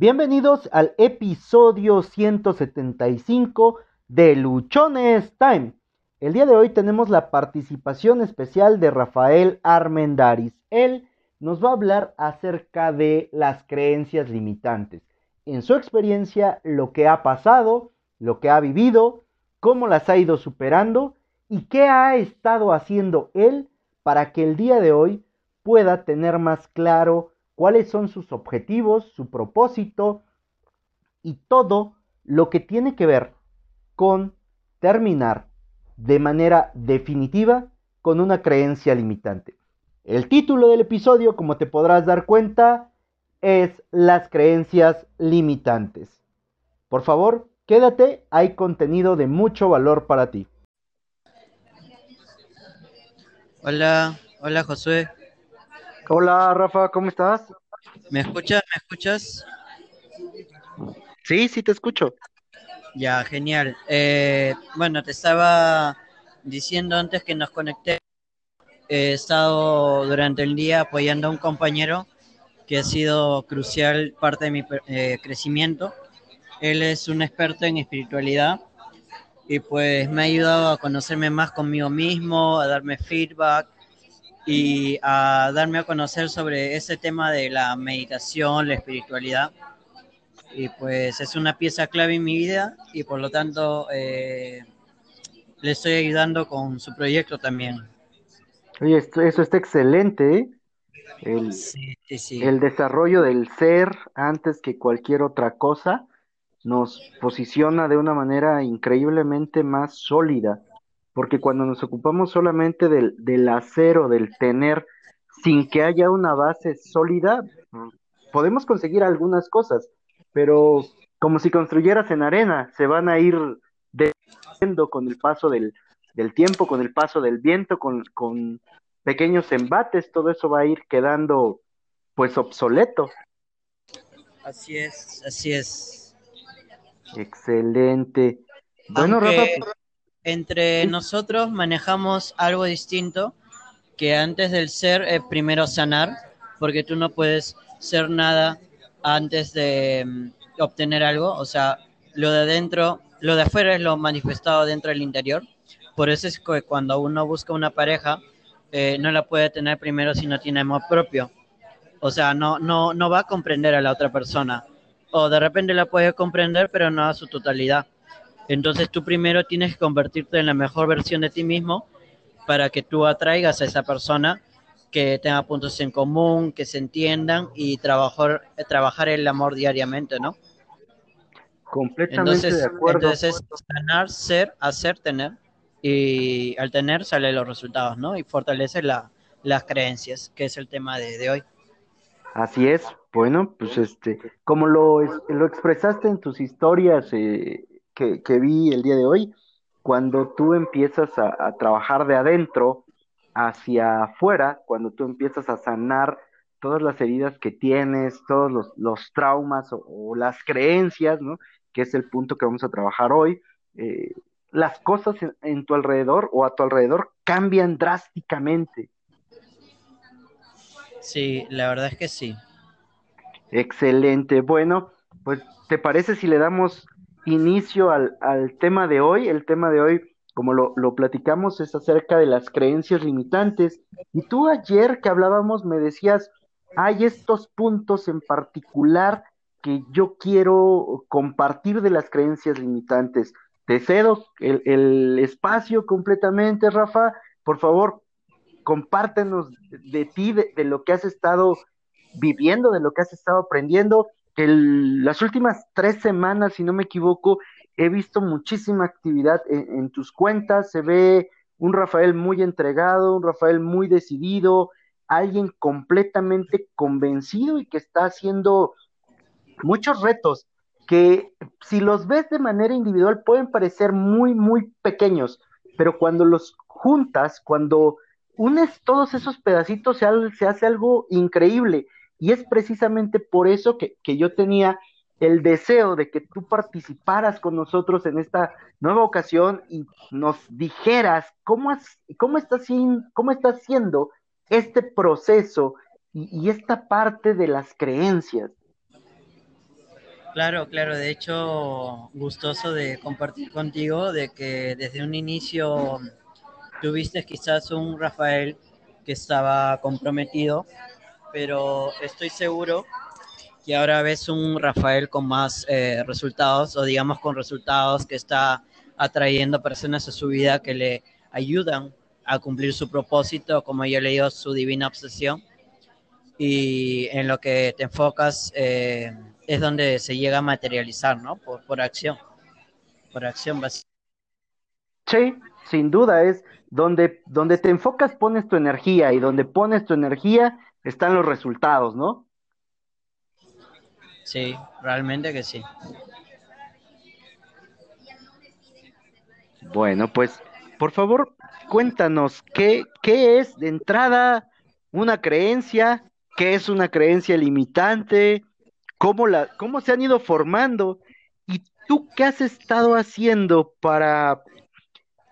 Bienvenidos al episodio 175 de Luchones Time. El día de hoy tenemos la participación especial de Rafael Armendaris. Él nos va a hablar acerca de las creencias limitantes. En su experiencia, lo que ha pasado, lo que ha vivido, cómo las ha ido superando y qué ha estado haciendo él para que el día de hoy pueda tener más claro cuáles son sus objetivos, su propósito y todo lo que tiene que ver con terminar de manera definitiva con una creencia limitante. El título del episodio, como te podrás dar cuenta, es Las creencias limitantes. Por favor, quédate, hay contenido de mucho valor para ti. Hola, hola Josué. Hola Rafa, ¿cómo estás? ¿Me escuchas? ¿Me escuchas? Sí, sí te escucho. Ya, genial. Eh, bueno, te estaba diciendo antes que nos conecté. He estado durante el día apoyando a un compañero que ha sido crucial parte de mi eh, crecimiento. Él es un experto en espiritualidad y pues me ha ayudado a conocerme más conmigo mismo, a darme feedback y a darme a conocer sobre ese tema de la meditación, la espiritualidad. Y pues es una pieza clave en mi vida y por lo tanto eh, le estoy ayudando con su proyecto también. Oye, esto, eso está excelente. ¿eh? El, el desarrollo del ser antes que cualquier otra cosa nos posiciona de una manera increíblemente más sólida, porque cuando nos ocupamos solamente del, del acero, del tener, sin que haya una base sólida, podemos conseguir algunas cosas, pero como si construyeras en arena, se van a ir deshaciendo con el paso del, del tiempo, con el paso del viento, con, con pequeños embates, todo eso va a ir quedando pues obsoleto. Así es, así es. Excelente. Bueno, Rafa, entre nosotros manejamos algo distinto que antes del ser es primero sanar, porque tú no puedes ser nada antes de mm, obtener algo, o sea, lo de adentro, lo de afuera es lo manifestado dentro del interior. Por eso es que cuando uno busca una pareja, eh, no la puede tener primero si no tiene amor propio. O sea, no, no, no va a comprender a la otra persona o de repente la puedes comprender, pero no a su totalidad. Entonces tú primero tienes que convertirte en la mejor versión de ti mismo para que tú atraigas a esa persona que tenga puntos en común, que se entiendan y trabajar, trabajar el amor diariamente, ¿no? Completamente de acuerdo. Entonces es ganar, ser, hacer, tener. Y al tener salen los resultados, ¿no? Y fortalece la, las creencias, que es el tema de, de hoy. Así es, bueno, pues este, como lo, lo expresaste en tus historias eh, que, que, vi el día de hoy, cuando tú empiezas a, trabajar de adentro hacia afuera, cuando tú empiezas a sanar todas las heridas que tienes, todos los, los traumas o, las creencias, ¿no? Que es el punto que vamos a trabajar hoy, eh, las cosas en tu alrededor o a tu alrededor cambian drásticamente. Sí, la verdad es que sí. Excelente. Bueno, pues ¿te parece si le damos inicio al, al tema de hoy? El tema de hoy, como lo, lo, platicamos, es acerca de las creencias limitantes. Y tú ayer que hablábamos me decías, hay estos puntos en particular que yo quiero compartir de las creencias limitantes. Te cedo el, el espacio completamente, Rafa. Por favor, compártenos de, ti, de, lo que has estado viviendo, de lo que has estado aprendiendo. El, las últimas tres semanas, si no me equivoco, he visto muchísima actividad en, tus cuentas. Se ve un Rafael muy entregado, un Rafael muy decidido, alguien completamente convencido y que está haciendo muchos retos que si los ves de manera individual pueden parecer muy, muy pequeños, pero cuando los juntas, cuando unes todos esos pedacitos, se, se hace algo increíble. Y es precisamente por eso que, yo tenía el deseo de que tú participaras con nosotros en esta nueva ocasión y nos dijeras cómo, cómo, está, cómo está siendo este proceso y, esta parte de las creencias. Claro, claro, de hecho, gustoso de compartir contigo de que desde un inicio tuviste quizás un Rafael que estaba comprometido, pero estoy seguro que ahora ves un Rafael con más eh, resultados o digamos con resultados que está atrayendo personas a su vida que le ayudan a cumplir su propósito, como yo he leído, su divina obsesión. Y en lo que te enfocas eh, es donde se llega a materializar, ¿no? Por, por acción. Por acción básica. Sí, sin duda es donde, donde te enfocas pones tu energía y donde pones tu energía están los resultados, ¿no? Sí, realmente que sí. Bueno, pues por favor, cuéntanos, ¿qué, qué es de entrada una creencia? ¿Qué es una creencia limitante? ¿Cómo, la, cómo se han ido formando? ¿Y tú qué has estado haciendo para,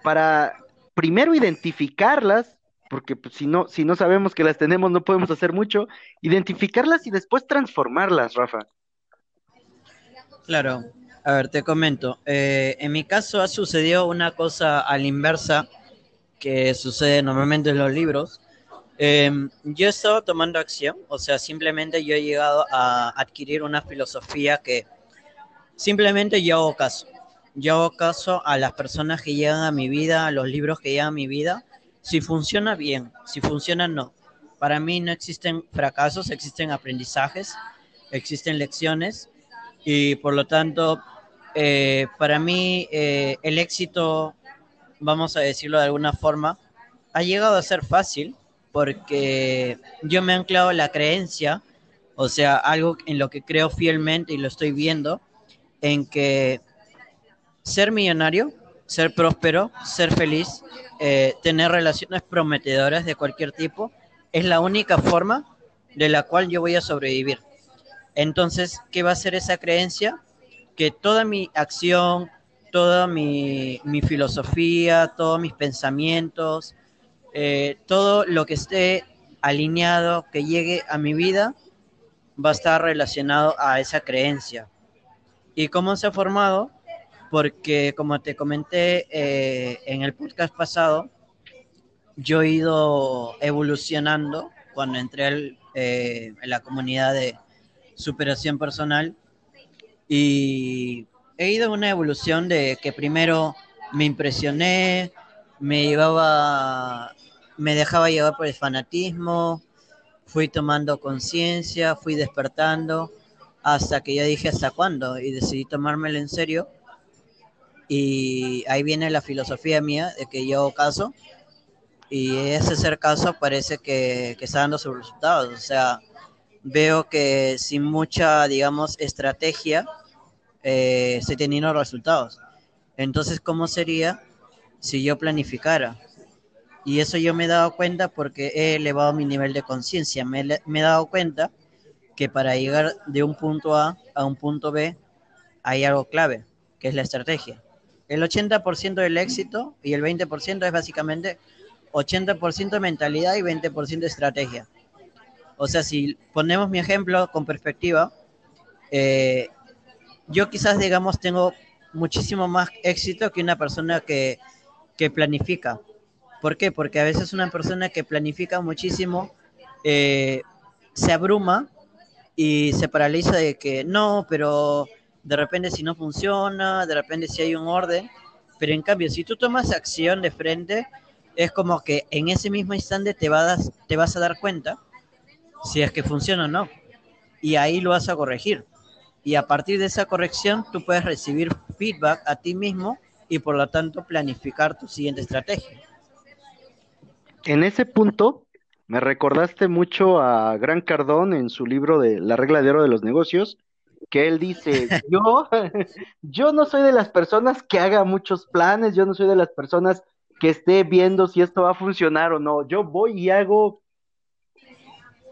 para primero identificarlas? Porque pues, si, no, si no sabemos que las tenemos, no podemos hacer mucho. Identificarlas y después transformarlas, Rafa. Claro, a ver, te comento. Eh, en mi caso ha sucedido una cosa a la inversa que sucede normalmente en los libros. Em, yo he estado tomando acción, o sea, simplemente yo he llegado a adquirir una filosofía que simplemente yo hago caso. Yo hago caso a las personas que llegan a mi vida, a los libros que llegan a mi vida. Si funciona bien, si funciona no. Para mí no existen fracasos, existen aprendizajes, existen lecciones y por lo tanto, eh, para mí eh, el éxito, vamos a decirlo de alguna forma, ha llegado a ser fácil porque yo me he anclado la creencia, o sea, algo en lo que creo fielmente y lo estoy viendo, en que ser millonario, ser próspero, ser feliz, eh, tener relaciones prometedoras de cualquier tipo, es la única forma de la cual yo voy a sobrevivir. Entonces, ¿qué va a ser esa creencia? Que toda mi acción, toda mi, filosofía, todos mis pensamientos, eh, todo lo que esté alineado, que llegue a mi vida, va a estar relacionado a esa creencia. ¿Y cómo se ha formado? Porque, como te comenté eh, en el podcast pasado, yo he ido evolucionando cuando entré eh, en la comunidad de, superación personal y he ido una evolución de que primero me impresioné, me llevaba, me dejaba llevar por el fanatismo, fui tomando conciencia, fui despertando, hasta que ya dije hasta cuándo y decidí tomármelo en serio. Y ahí viene la filosofía mía de que yo caso y ese ser caso parece que, que está dando sus resultados. O sea, veo que sin mucha, digamos, estrategia, eh, se teniendo resultados. Entonces, ¿cómo sería si yo planificara? Y eso yo me he dado cuenta porque he elevado mi nivel de conciencia. Me, me, he dado cuenta que para llegar de un punto A a un punto B hay algo clave, que es la estrategia. El 80% del éxito y el 20% es básicamente 80% mentalidad y 20% estrategia. O sea, si ponemos mi ejemplo con perspectiva, eh, yo quizás, digamos, tengo muchísimo más éxito que una persona que, planifica. ¿Por qué? Porque a veces una persona que planifica muchísimo eh, se abruma y se paraliza de que no, pero de repente si no funciona, de repente si hay un orden. Pero en cambio, si tú tomas acción de frente, es como que en ese mismo instante te, vas, te vas a dar cuenta si es que funciona o no. Y ahí lo vas a corregir. Y a partir de esa corrección, tú puedes recibir feedback a ti mismo y por lo tanto planificar tu siguiente estrategia. En ese punto, me recordaste mucho a Gran Cardón en su libro de La regla de oro de los negocios, que él dice, yo, yo no soy de las personas que haga muchos planes, yo no soy de las personas que esté viendo si esto va a funcionar o no, yo voy y hago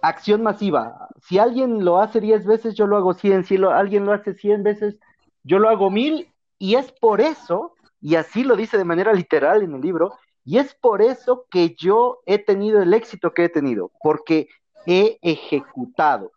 acción masiva. Si alguien lo hace 10 veces, yo lo hago 100. Si alguien lo hace 100 veces, yo lo hago 1000. Y es por eso, y así lo dice de manera literal en el libro, y es por eso que yo he tenido el éxito que he tenido, porque he ejecutado.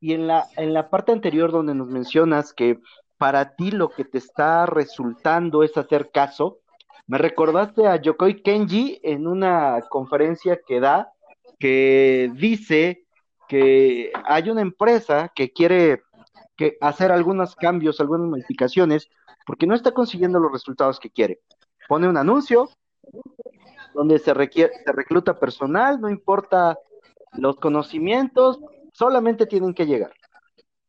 Y en la, en la parte anterior donde nos mencionas que para ti lo que te está resultando es hacer caso, me recordaste a Yokoi Kenji en una conferencia que da, que dice que hay una empresa que quiere que hacer algunos cambios, algunas modificaciones, porque no está consiguiendo los resultados que quiere. Pone un anuncio donde se, requiere, se recluta personal, no importa los conocimientos, solamente tienen que llegar.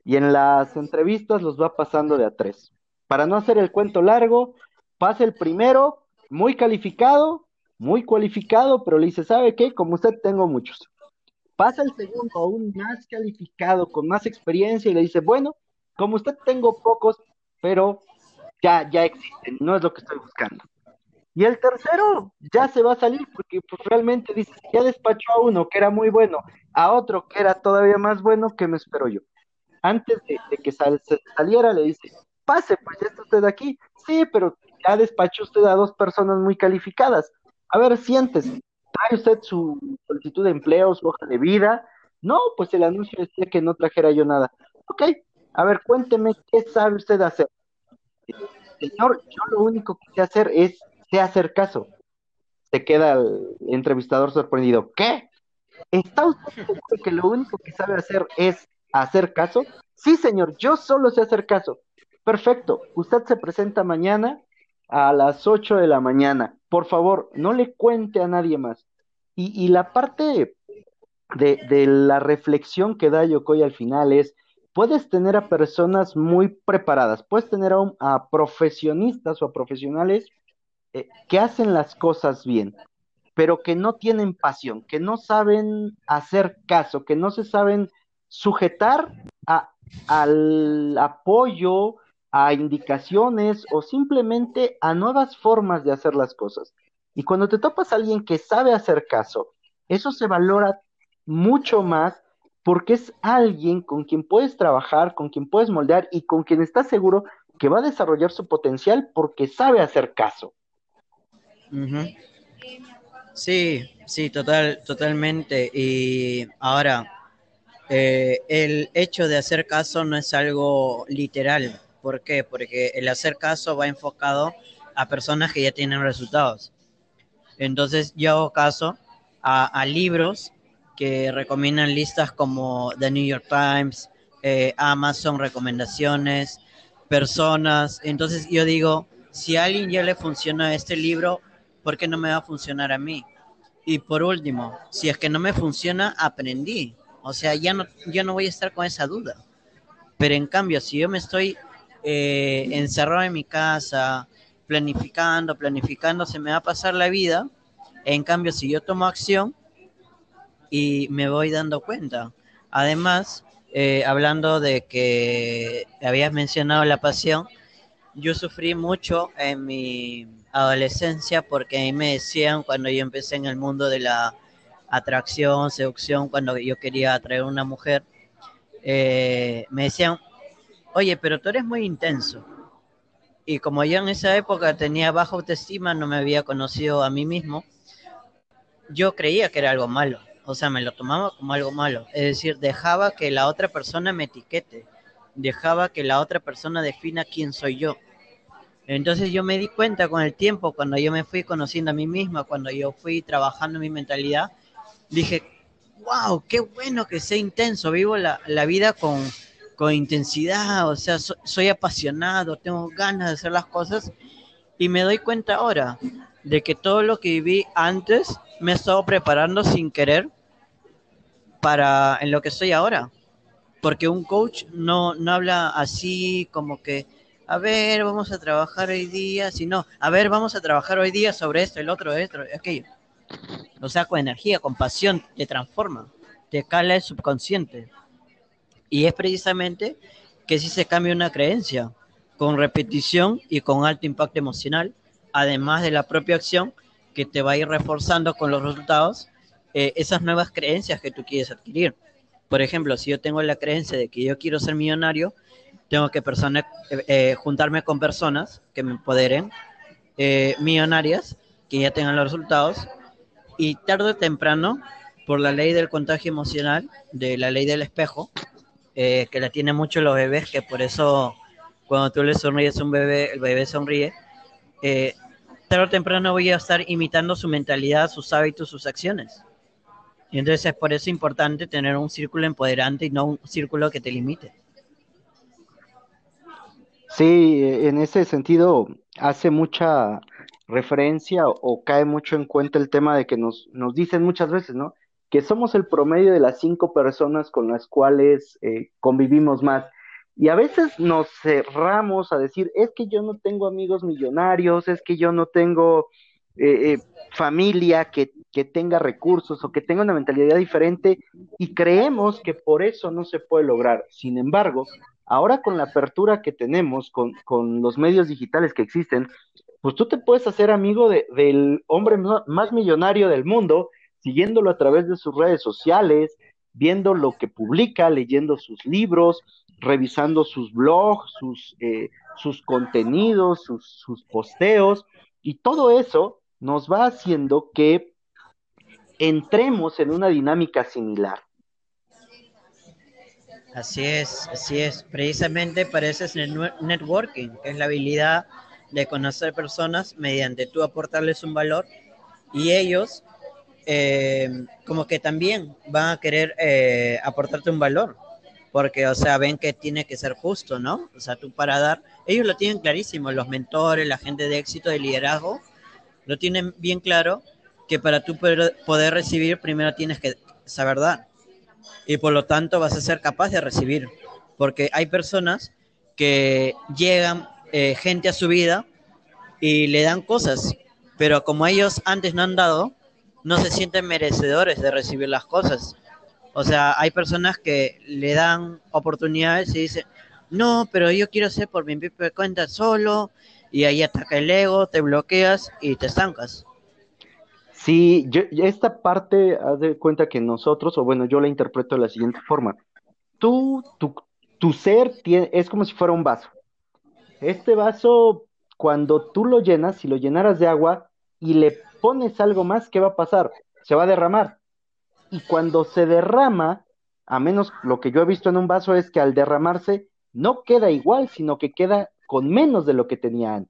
Y en las entrevistas los va pasando de a tres. Para no hacer el cuento largo, pasa el primero, muy calificado, muy cualificado, pero le dice, ¿sabe qué? Como usted tengo muchos. Pasa el segundo, aún más calificado, con más experiencia, y le dice, bueno, como usted tengo pocos, pero ya, ya existen, no es lo que estoy buscando. Y el tercero ya se va a salir porque pues, realmente dice, ya despachó a uno que era muy bueno, a otro que era todavía más bueno, que me espero yo? Antes de, que saliera le dice, pase, pues ya está usted aquí. Sí, pero ya despachó usted a dos personas muy calificadas. A ver, siéntese. ¿Trae usted su solicitud de empleo, su hoja de vida? No, pues el anuncio decía que no trajera yo nada. Ok, a ver, cuénteme qué sabe usted hacer. Señor, yo lo único que sé hacer es sé hacer caso. Se queda el entrevistador sorprendido. ¿Qué? ¿Está usted seguro que lo único que sabe hacer es hacer caso? Sí, señor, yo solo sé hacer caso. Perfecto, usted se presenta mañana a las 8 de la mañana. Por favor, no le cuente a nadie más. Y, la parte de, la reflexión que da Yokoi al final es, puedes tener a personas muy preparadas, puedes tener a, profesionistas o a profesionales eh, que hacen las cosas bien, pero que no tienen pasión, que no saben hacer caso, que no se saben sujetar a, al apoyo, a indicaciones o simplemente a nuevas formas de hacer las cosas. Y cuando te topas a alguien que sabe hacer caso, eso se valora mucho más porque es alguien con quien puedes trabajar, con quien puedes moldear y con quien estás seguro que va a desarrollar su potencial porque sabe hacer caso. Sí, sí, total, totalmente. Y ahora, eh, el hecho de hacer caso no es algo literal. ¿Por qué? Porque el hacer caso va enfocado a personas que ya tienen resultados. Entonces yo hago caso a, libros que recomiendan listas como The New York Times, eh, Amazon recomendaciones, personas. Entonces yo digo, si a alguien ya le funciona este libro, ¿por qué no me va a funcionar a mí? Y por último, si es que no me funciona, aprendí. O sea, ya no, ya no voy a estar con esa duda. Pero en cambio, si yo me estoy eh, encerrado en mi casa, planificando, planificando, se me va a pasar la vida. En cambio, si yo tomo acción y me voy dando cuenta. Además, eh, hablando de que habías mencionado la pasión, yo sufrí mucho en mi adolescencia porque a mí me decían cuando yo empecé en el mundo de la atracción, seducción, cuando yo quería atraer a una mujer, eh, me decían, oye, pero tú eres muy intenso. Y como yo en esa época tenía baja autoestima, no me había conocido a mí mismo, yo creía que era algo malo. O sea, me lo tomaba como algo malo. Es decir, dejaba que la otra persona me etiquete. Dejaba que la otra persona defina quién soy yo. Entonces yo me di cuenta con el tiempo, cuando yo me fui conociendo a mí misma, cuando yo fui trabajando mi mentalidad, dije, wow, qué bueno que sea intenso, vivo la, vida con, con, intensidad, o sea, soy apasionado, tengo ganas de hacer las cosas y me doy cuenta ahora de que todo lo que viví antes me he estado preparando sin querer para en lo que soy ahora. Porque un coach no, no habla así como que, a ver, vamos a trabajar hoy día, sino, a ver, vamos a trabajar hoy día sobre esto, el otro, esto, aquello. O sea, con energía, con pasión, te transforma, te cala el subconsciente. Y es precisamente que si se cambia una creencia, con repetición y con alto impacto emocional, además de la propia acción que te va a ir reforzando con los resultados, eh, esas nuevas creencias que tú quieres adquirir. Por ejemplo, si yo tengo la creencia de que yo quiero ser millonario, tengo que persona, eh, eh, juntarme con personas que me empoderen, millonarias, que ya tengan los resultados, y tarde o temprano, por la ley del contagio emocional, de la ley del espejo, eh, que la tienen mucho los bebés, que por eso cuando tú le sonríes a un bebé, el bebé sonríe, eh, tarde o temprano voy a estar imitando su mentalidad, sus hábitos, sus acciones. Y entonces es por eso importante tener un círculo empoderante y no un círculo que te limite. Sí, en ese sentido hace mucha referencia o, o cae mucho en cuenta el tema de que nos, nos dicen muchas veces, ¿no? Que somos el promedio de las cinco personas con las cuales eh, convivimos más. Y a veces nos cerramos a decir, es que yo no tengo amigos millonarios, es que yo no tengo eh, eh, familia que, que tenga recursos o que tenga una mentalidad diferente y creemos que por eso no se puede lograr. Sin embargo, ahora con la apertura que tenemos, con, con los medios digitales que existen, pues tú te puedes hacer amigo de, del hombre más millonario del mundo, siguiéndolo a través de sus redes sociales, viendo lo que publica, leyendo sus libros, revisando sus blogs, sus, eh, sus contenidos, sus, sus posteos, y todo eso nos va haciendo que entremos en una dinámica similar. Así es, así es. Precisamente para eso es el networking, que es la habilidad de conocer personas mediante tú aportarles un valor y ellos eh, como que también van a querer eh, aportarte un valor, porque, o sea, ven que tiene que ser justo, ¿no? O sea, tú para dar, ellos lo tienen clarísimo, los mentores, la gente de éxito, de liderazgo, lo tienen bien claro que para tú poder, recibir, primero tienes que saber dar y por lo tanto vas a ser capaz de recibir, porque hay personas que llegan eh, gente a su vida y le dan cosas, pero como ellos antes no han dado, no se sienten merecedores de recibir las cosas. O sea, hay personas que le dan oportunidades y dicen, no, pero yo quiero hacer por mi propia cuenta solo, y ahí ataca el ego, te bloqueas y te estancas. Sí, esta parte, haz de cuenta que nosotros, o bueno, yo la interpreto de la siguiente forma. Tú, tu, tu ser tie- es como si fuera un vaso. Este vaso, cuando tú lo llenas, si lo llenaras de agua y le pones algo más, ¿qué va a pasar? Se va a derramar. Y cuando se derrama, a menos lo que yo he visto en un vaso es que al derramarse no queda igual, sino que queda con menos de lo que tenía antes.